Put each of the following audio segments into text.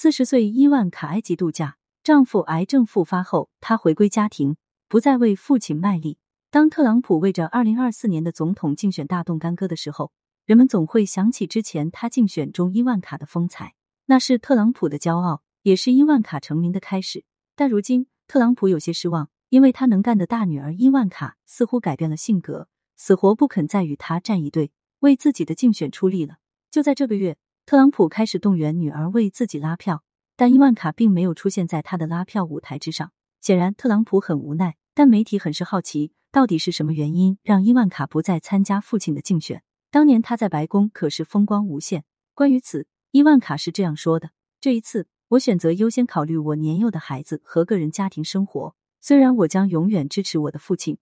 四十岁伊万卡埃及度假，丈夫癌症复发后，她回归家庭，不再为父亲卖力。当特朗普为着二零二四年的总统竞选大动干戈的时候，人们总会想起之前他竞选中伊万卡的风采，那是特朗普的骄傲，也是伊万卡成名的开始。但如今，特朗普有些失望，因为他能干的大女儿伊万卡似乎改变了性格，死活不肯再与他站一队，为自己的竞选出力了。就在这个月，特朗普开始动员女儿为自己拉票，但伊万卡并没有出现在他的拉票舞台之上。显然，特朗普很无奈，但媒体很是好奇。到底是什么原因让伊万卡不再参加父亲的竞选？当年他在白宫可是风光无限。关于此，伊万卡是这样说的：“这一次，我选择优先考虑我年幼的孩子和个人家庭生活。虽然我将永远支持我的父亲，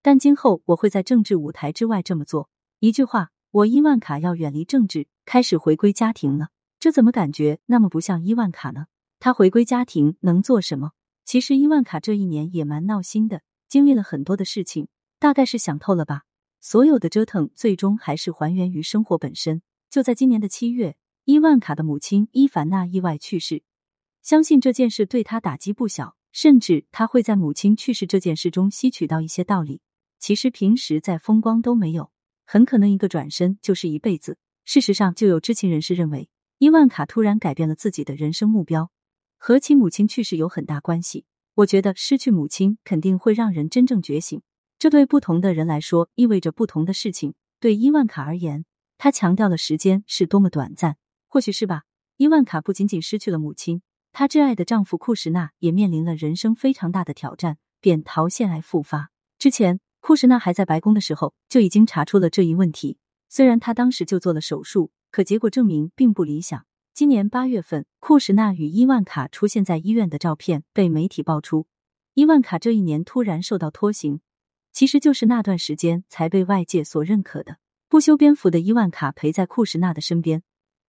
但今后我会在政治舞台之外这么做。一句话，我伊万卡要远离政治，开始回归家庭了。这怎么感觉那么不像伊万卡呢？他回归家庭能做什么？其实伊万卡这一年也蛮闹心的。”经历了很多的事情，大概是想透了吧。所有的折腾，最终还是还原于生活本身。就在今年的七月，伊万卡的母亲伊凡娜意外去世。相信这件事对他打击不小，甚至他会在母亲去世这件事中吸取到一些道理。其实平时再风光都没有，很可能一个转身就是一辈子。事实上，就有知情人士认为，伊万卡突然改变了自己的人生目标，和其母亲去世有很大关系。我觉得失去母亲肯定会让人真正觉醒，这对不同的人来说意味着不同的事情。对伊万卡而言，他强调了时间是多么短暂，或许是吧。伊万卡不仅仅失去了母亲，她挚爱的丈夫库什纳也面临了人生非常大的挑战——扁桃腺癌复发。之前，库什纳还在白宫的时候就已经查出了这一问题，虽然他当时就做了手术，可结果证明并不理想。今年八月份，库什纳与伊万卡出现在医院的照片被媒体爆出。伊万卡这一年突然受到拖行，其实就是那段时间才被外界所认可的。不修边幅的伊万卡陪在库什纳的身边，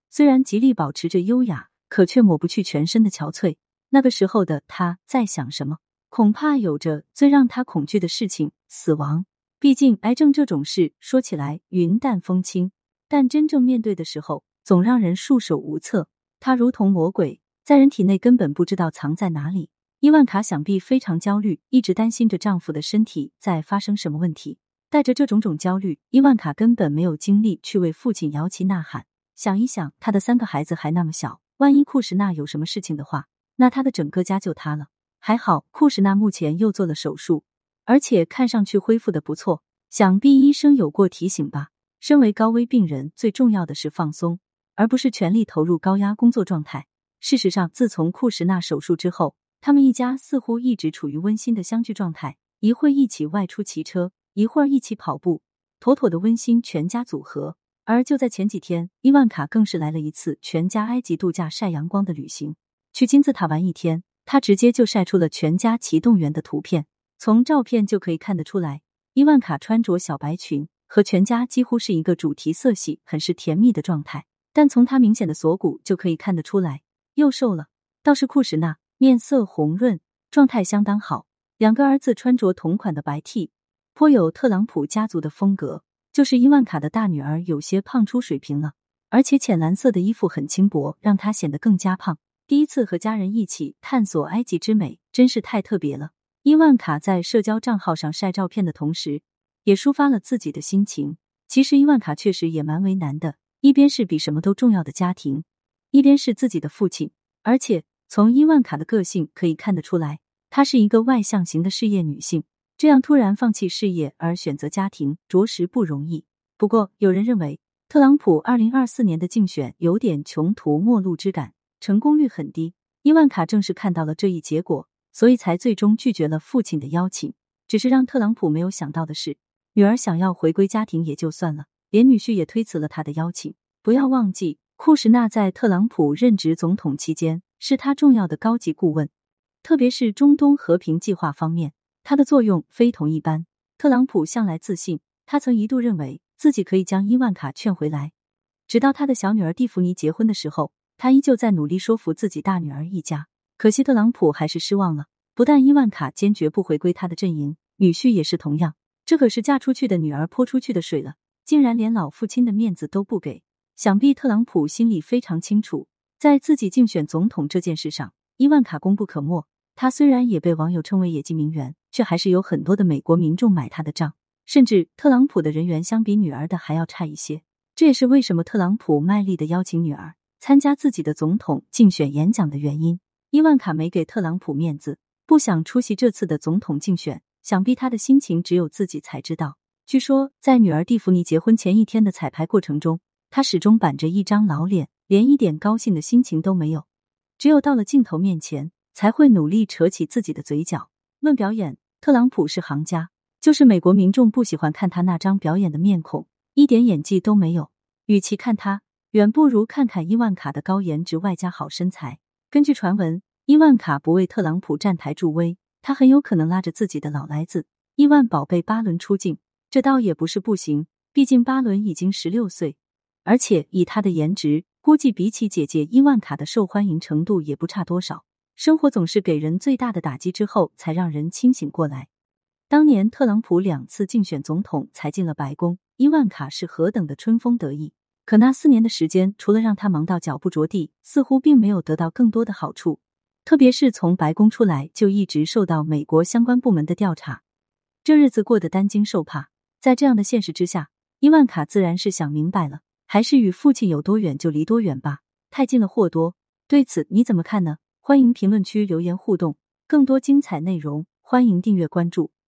虽然极力保持着优雅，可却抹不去全身的憔悴。那个时候的他在想什么？恐怕有着最让他恐惧的事情——死亡。毕竟癌症这种事说起来云淡风轻，但真正面对的时候。总让人束手无策。他如同魔鬼，在人体内根本不知道藏在哪里。伊万卡想必非常焦虑，一直担心着丈夫的身体在发生什么问题。带着这种种焦虑，伊万卡根本没有精力去为父亲摇旗呐喊。想一想，他的三个孩子还那么小，万一库什纳有什么事情的话，那他的整个家就塌了。还好，库什纳目前又做了手术，而且看上去恢复的不错。想必医生有过提醒吧？身为高危病人，最重要的是放松。而不是全力投入高压工作状态。事实上，自从库什纳手术之后，他们一家似乎一直处于温馨的相聚状态，一会一起外出骑车，一会儿一起跑步，妥妥的温馨全家组合。而就在前几天，伊万卡更是来了一次全家埃及度假晒阳光的旅行，去金字塔玩一天，他直接就晒出了全家齐动员的图片。从照片就可以看得出来，伊万卡穿着小白裙，和全家几乎是一个主题色系，很是甜蜜的状态。但从他明显的锁骨就可以看得出来，又瘦了。倒是库什纳面色红润，状态相当好。两个儿子穿着同款的白 T，颇有特朗普家族的风格。就是伊万卡的大女儿有些胖出水平了，而且浅蓝色的衣服很轻薄，让她显得更加胖。第一次和家人一起探索埃及之美，真是太特别了。伊万卡在社交账号上晒照片的同时，也抒发了自己的心情。其实伊万卡确实也蛮为难的。一边是比什么都重要的家庭，一边是自己的父亲，而且从伊万卡的个性可以看得出来，她是一个外向型的事业女性。这样突然放弃事业而选择家庭，着实不容易。不过，有人认为特朗普二零二四年的竞选有点穷途末路之感，成功率很低。伊万卡正是看到了这一结果，所以才最终拒绝了父亲的邀请。只是让特朗普没有想到的是，女儿想要回归家庭也就算了。连女婿也推辞了他的邀请。不要忘记，库什纳在特朗普任职总统期间是他重要的高级顾问，特别是中东和平计划方面，他的作用非同一般。特朗普向来自信，他曾一度认为自己可以将伊万卡劝回来。直到他的小女儿蒂芙尼结婚的时候，他依旧在努力说服自己大女儿一家。可惜特朗普还是失望了。不但伊万卡坚决不回归他的阵营，女婿也是同样。这可是嫁出去的女儿泼出去的水了。竟然连老父亲的面子都不给，想必特朗普心里非常清楚，在自己竞选总统这件事上，伊万卡功不可没。他虽然也被网友称为野鸡名媛，却还是有很多的美国民众买他的账。甚至特朗普的人缘相比女儿的还要差一些。这也是为什么特朗普卖力的邀请女儿参加自己的总统竞选演讲的原因。伊万卡没给特朗普面子，不想出席这次的总统竞选。想必他的心情只有自己才知道。据说，在女儿蒂芙尼结婚前一天的彩排过程中，他始终板着一张老脸，连一点高兴的心情都没有。只有到了镜头面前，才会努力扯起自己的嘴角。论表演，特朗普是行家，就是美国民众不喜欢看他那张表演的面孔，一点演技都没有。与其看他，远不如看看伊万卡的高颜值外加好身材。根据传闻，伊万卡不为特朗普站台助威。他很有可能拉着自己的老来子亿万宝贝巴伦出镜，这倒也不是不行。毕竟巴伦已经十六岁，而且以他的颜值，估计比起姐姐伊万卡的受欢迎程度也不差多少。生活总是给人最大的打击之后，才让人清醒过来。当年特朗普两次竞选总统才进了白宫，伊万卡是何等的春风得意。可那四年的时间，除了让他忙到脚不着地，似乎并没有得到更多的好处。特别是从白宫出来，就一直受到美国相关部门的调查，这日子过得担惊受怕。在这样的现实之下，伊万卡自然是想明白了，还是与父亲有多远就离多远吧，太近了祸多。对此你怎么看呢？欢迎评论区留言互动，更多精彩内容欢迎订阅关注。